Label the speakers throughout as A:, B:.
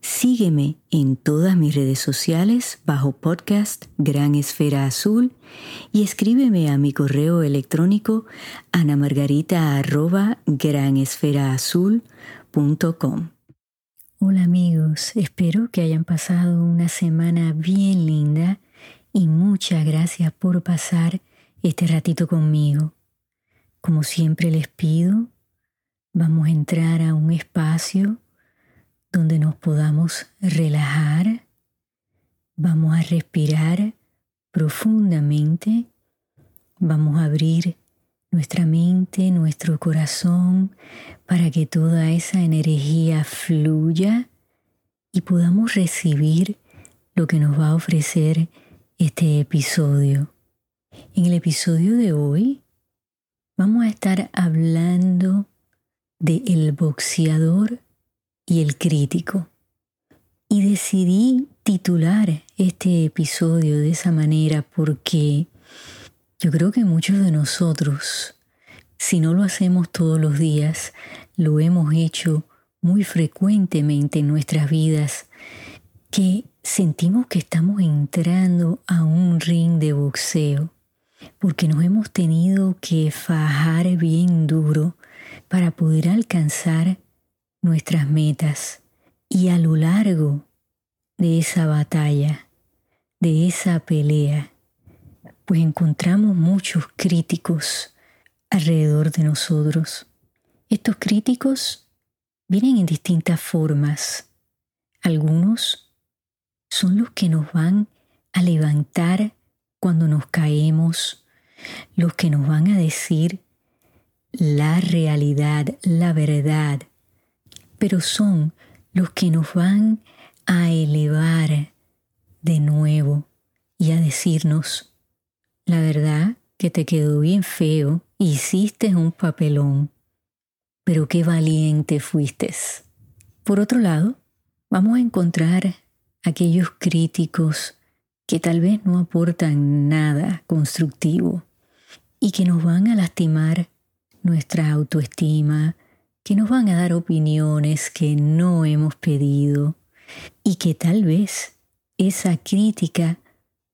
A: Sígueme en todas mis redes sociales bajo podcast Gran Esfera Azul y escríbeme a mi correo electrónico anamargarita.granesferaazul.com. Hola amigos, espero que hayan pasado una semana bien linda y muchas gracias por pasar este ratito conmigo. Como siempre les pido, vamos a entrar a un espacio donde nos podamos relajar. Vamos a respirar profundamente. Vamos a abrir nuestra mente, nuestro corazón, para que toda esa energía fluya y podamos recibir lo que nos va a ofrecer este episodio. En el episodio de hoy vamos a estar hablando de el boxeador y el crítico. Y decidí titular este episodio de esa manera porque yo creo que muchos de nosotros, si no lo hacemos todos los días, lo hemos hecho muy frecuentemente en nuestras vidas, que sentimos que estamos entrando a un ring de boxeo, porque nos hemos tenido que fajar bien duro para poder alcanzar nuestras metas y a lo largo de esa batalla, de esa pelea, pues encontramos muchos críticos alrededor de nosotros. Estos críticos vienen en distintas formas. Algunos son los que nos van a levantar cuando nos caemos, los que nos van a decir la realidad, la verdad, pero son los que nos van a elevar de nuevo y a decirnos, la verdad que te quedó bien feo, hiciste un papelón, pero qué valiente fuiste. Por otro lado, vamos a encontrar aquellos críticos que tal vez no aportan nada constructivo y que nos van a lastimar nuestra autoestima, que nos van a dar opiniones que no hemos pedido y que tal vez esa crítica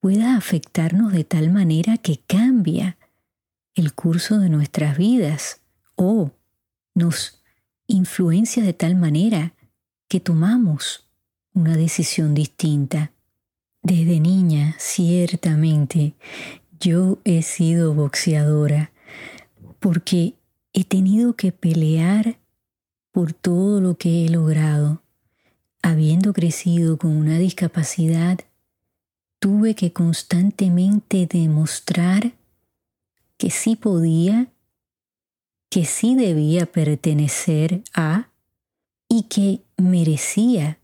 A: pueda afectarnos de tal manera que cambia el curso de nuestras vidas o nos influencia de tal manera que tomamos una decisión distinta. Desde niña, ciertamente, yo he sido boxeadora porque he tenido que pelear por todo lo que he logrado. Habiendo crecido con una discapacidad, tuve que constantemente demostrar que sí podía, que sí debía pertenecer a y que merecía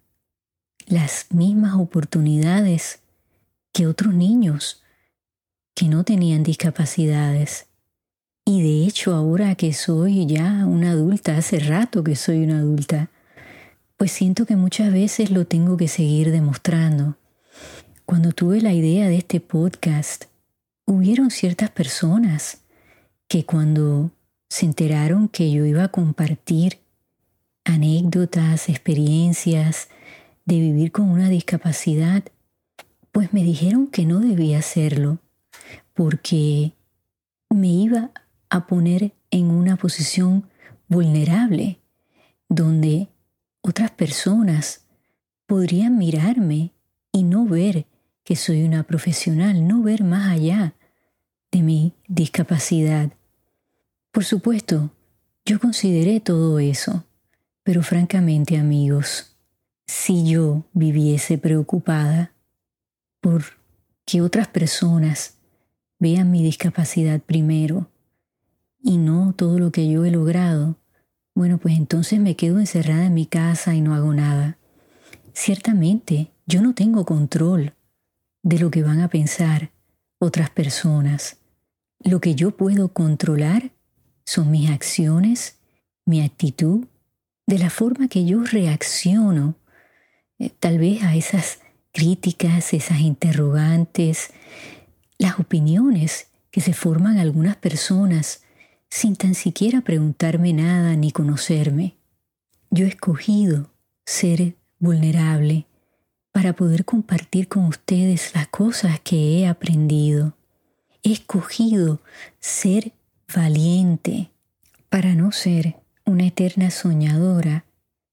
A: las mismas oportunidades que otros niños que no tenían discapacidades. Y de hecho ahora que soy ya una adulta, hace rato que soy una adulta, pues siento que muchas veces lo tengo que seguir demostrando. Cuando tuve la idea de este podcast, hubieron ciertas personas que cuando se enteraron que yo iba a compartir anécdotas, experiencias de vivir con una discapacidad, pues me dijeron que no debía hacerlo porque me iba a poner en una posición vulnerable, donde otras personas podrían mirarme y no ver que soy una profesional, no ver más allá de mi discapacidad. Por supuesto, yo consideré todo eso, pero francamente amigos, si yo viviese preocupada por que otras personas vean mi discapacidad primero y no todo lo que yo he logrado, bueno, pues entonces me quedo encerrada en mi casa y no hago nada. Ciertamente, yo no tengo control de lo que van a pensar otras personas. Lo que yo puedo controlar son mis acciones, mi actitud, de la forma que yo reacciono eh, tal vez a esas críticas, esas interrogantes, las opiniones que se forman algunas personas sin tan siquiera preguntarme nada ni conocerme. Yo he escogido ser vulnerable para poder compartir con ustedes las cosas que he aprendido. He escogido ser valiente para no ser una eterna soñadora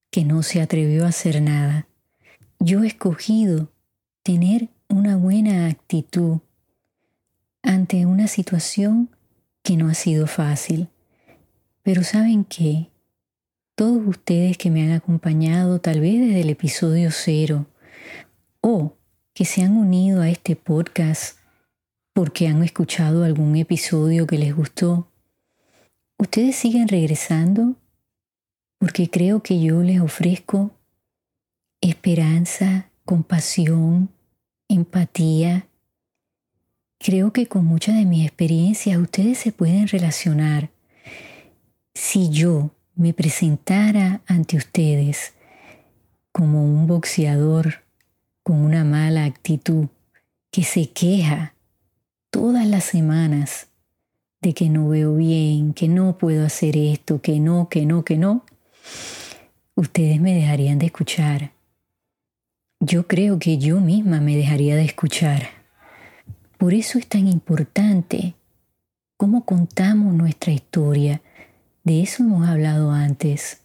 A: que no se atrevió a hacer nada. Yo he escogido tener una buena actitud ante una situación que no ha sido fácil. Pero saben qué? Todos ustedes que me han acompañado tal vez desde el episodio cero o que se han unido a este podcast porque han escuchado algún episodio que les gustó, ustedes siguen regresando porque creo que yo les ofrezco esperanza, compasión, empatía. Creo que con muchas de mis experiencias ustedes se pueden relacionar. Si yo me presentara ante ustedes como un boxeador con una mala actitud que se queja todas las semanas de que no veo bien, que no puedo hacer esto, que no, que no, que no, ustedes me dejarían de escuchar. Yo creo que yo misma me dejaría de escuchar. Por eso es tan importante cómo contamos nuestra historia. De eso hemos hablado antes.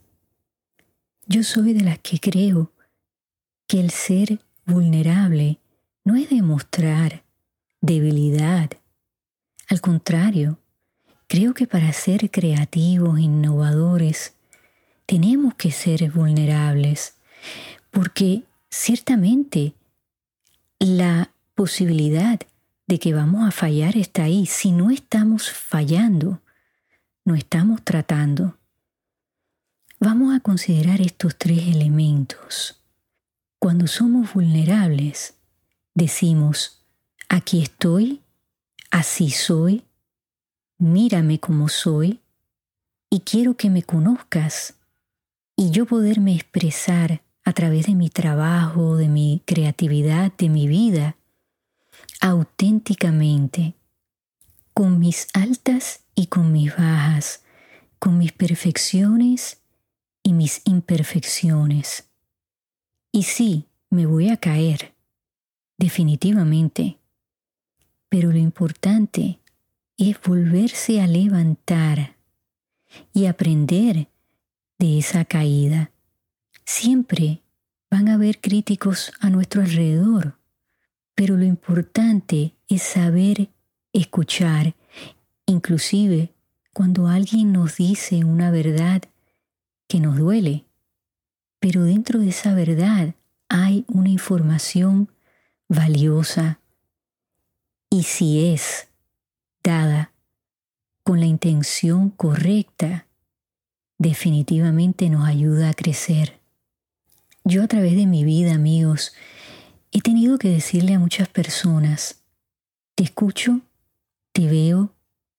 A: Yo soy de las que creo que el ser vulnerable no es demostrar debilidad. Al contrario, creo que para ser creativos, innovadores, tenemos que ser vulnerables, porque ciertamente la posibilidad de que vamos a fallar está ahí. Si no estamos fallando, no estamos tratando. Vamos a considerar estos tres elementos. Cuando somos vulnerables, decimos, aquí estoy, así soy, mírame como soy, y quiero que me conozcas y yo poderme expresar a través de mi trabajo, de mi creatividad, de mi vida, auténticamente, con mis altas y con mis bajas, con mis perfecciones y mis imperfecciones. Y sí, me voy a caer, definitivamente, pero lo importante es volverse a levantar y aprender de esa caída. Siempre van a haber críticos a nuestro alrededor, pero lo importante es saber escuchar, inclusive cuando alguien nos dice una verdad que nos duele. Pero dentro de esa verdad hay una información valiosa y si es dada con la intención correcta, definitivamente nos ayuda a crecer. Yo a través de mi vida, amigos, he tenido que decirle a muchas personas, te escucho, te veo,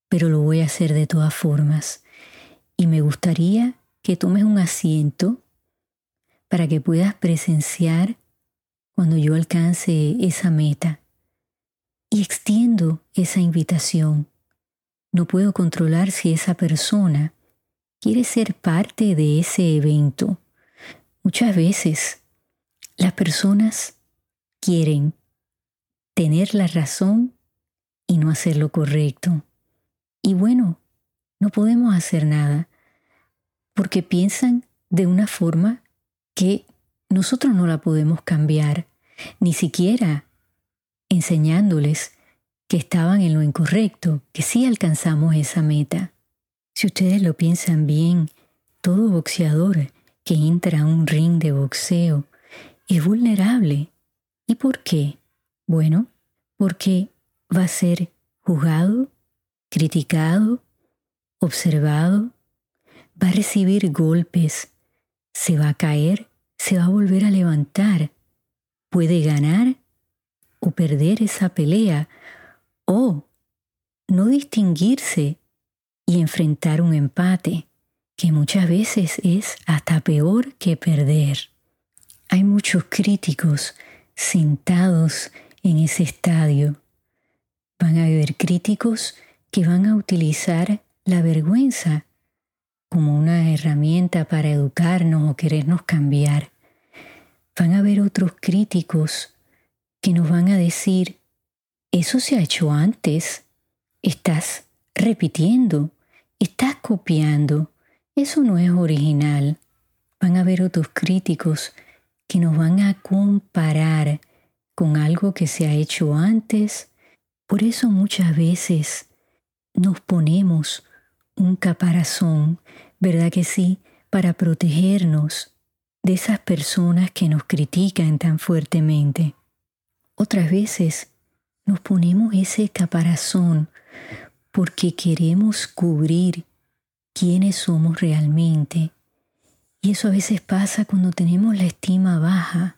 A: pero lo voy a hacer de todas formas. Y me gustaría que tomes un asiento para que puedas presenciar cuando yo alcance esa meta. Y extiendo esa invitación. No puedo controlar si esa persona quiere ser parte de ese evento. Muchas veces las personas quieren tener la razón y no hacer lo correcto. Y bueno, no podemos hacer nada porque piensan de una forma que nosotros no la podemos cambiar, ni siquiera enseñándoles que estaban en lo incorrecto, que sí alcanzamos esa meta. Si ustedes lo piensan bien, todo boxeador que entra a un ring de boxeo es vulnerable. ¿Y por qué? Bueno, porque va a ser juzgado, criticado, observado, va a recibir golpes, se va a caer, se va a volver a levantar, puede ganar o perder esa pelea o no distinguirse y enfrentar un empate, que muchas veces es hasta peor que perder. Hay muchos críticos sentados en ese estadio. Van a haber críticos que van a utilizar la vergüenza como una herramienta para educarnos o querernos cambiar. Van a haber otros críticos que nos van a decir, eso se ha hecho antes, estás repitiendo, estás copiando, eso no es original. Van a haber otros críticos que nos van a comparar con algo que se ha hecho antes. Por eso muchas veces nos ponemos un caparazón, ¿verdad que sí? Para protegernos de esas personas que nos critican tan fuertemente. Otras veces nos ponemos ese caparazón porque queremos cubrir quiénes somos realmente. Y eso a veces pasa cuando tenemos la estima baja,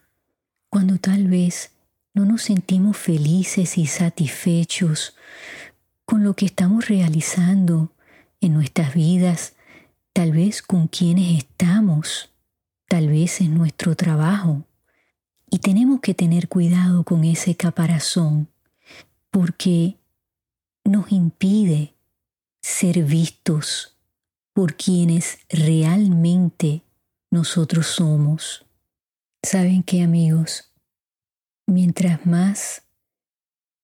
A: cuando tal vez no nos sentimos felices y satisfechos con lo que estamos realizando en nuestras vidas, tal vez con quienes estamos, tal vez en nuestro trabajo. Y tenemos que tener cuidado con ese caparazón, porque nos impide ser vistos por quienes realmente nosotros somos. ¿Saben qué amigos? Mientras más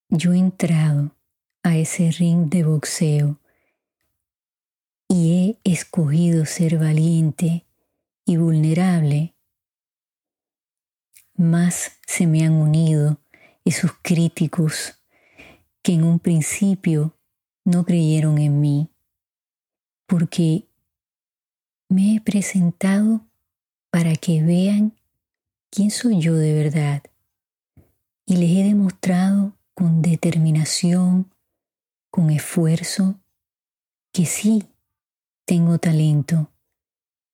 A: yo he entrado a ese ring de boxeo y he escogido ser valiente y vulnerable, más se me han unido esos críticos que en un principio no creyeron en mí, porque me he presentado para que vean quién soy yo de verdad. Y les he demostrado con determinación, con esfuerzo, que sí tengo talento,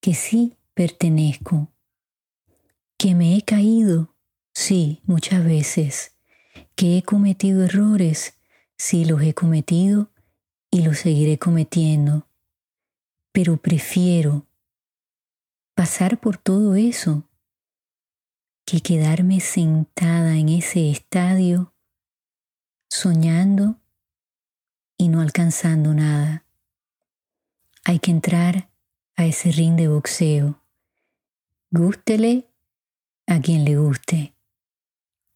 A: que sí pertenezco, que me he caído, sí, muchas veces, que he cometido errores, sí los he cometido y los seguiré cometiendo, pero prefiero pasar por todo eso que quedarme sentada en ese estadio soñando y no alcanzando nada. Hay que entrar a ese ring de boxeo. Gústele a quien le guste,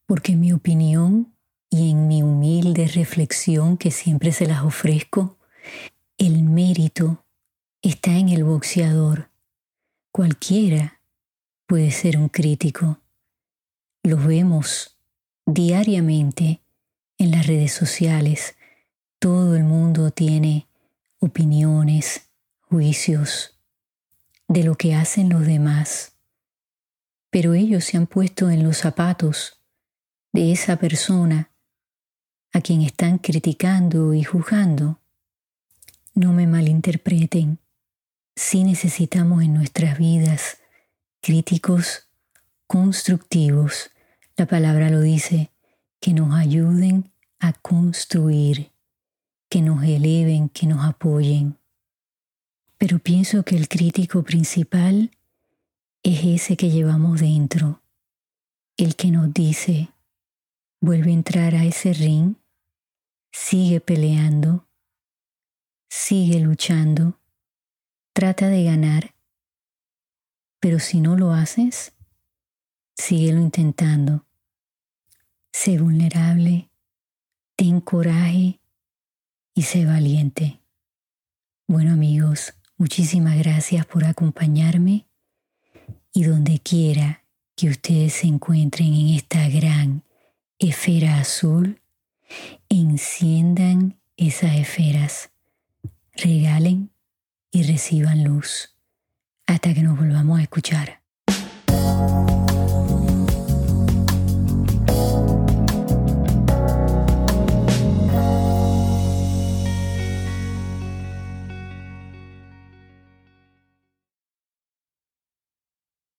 A: porque en mi opinión y en mi humilde reflexión que siempre se las ofrezco, el mérito está en el boxeador. Cualquiera puede ser un crítico los vemos diariamente en las redes sociales. Todo el mundo tiene opiniones, juicios de lo que hacen los demás. Pero ellos se han puesto en los zapatos de esa persona a quien están criticando y juzgando. No me malinterpreten. Si necesitamos en nuestras vidas críticos constructivos la palabra lo dice, que nos ayuden a construir, que nos eleven, que nos apoyen. Pero pienso que el crítico principal es ese que llevamos dentro, el que nos dice, vuelve a entrar a ese ring, sigue peleando, sigue luchando, trata de ganar, pero si no lo haces, Síguelo intentando. Sé vulnerable, ten coraje y sé valiente. Bueno amigos, muchísimas gracias por acompañarme y donde quiera que ustedes se encuentren en esta gran esfera azul, enciendan esas esferas, regalen y reciban luz hasta que nos volvamos a escuchar.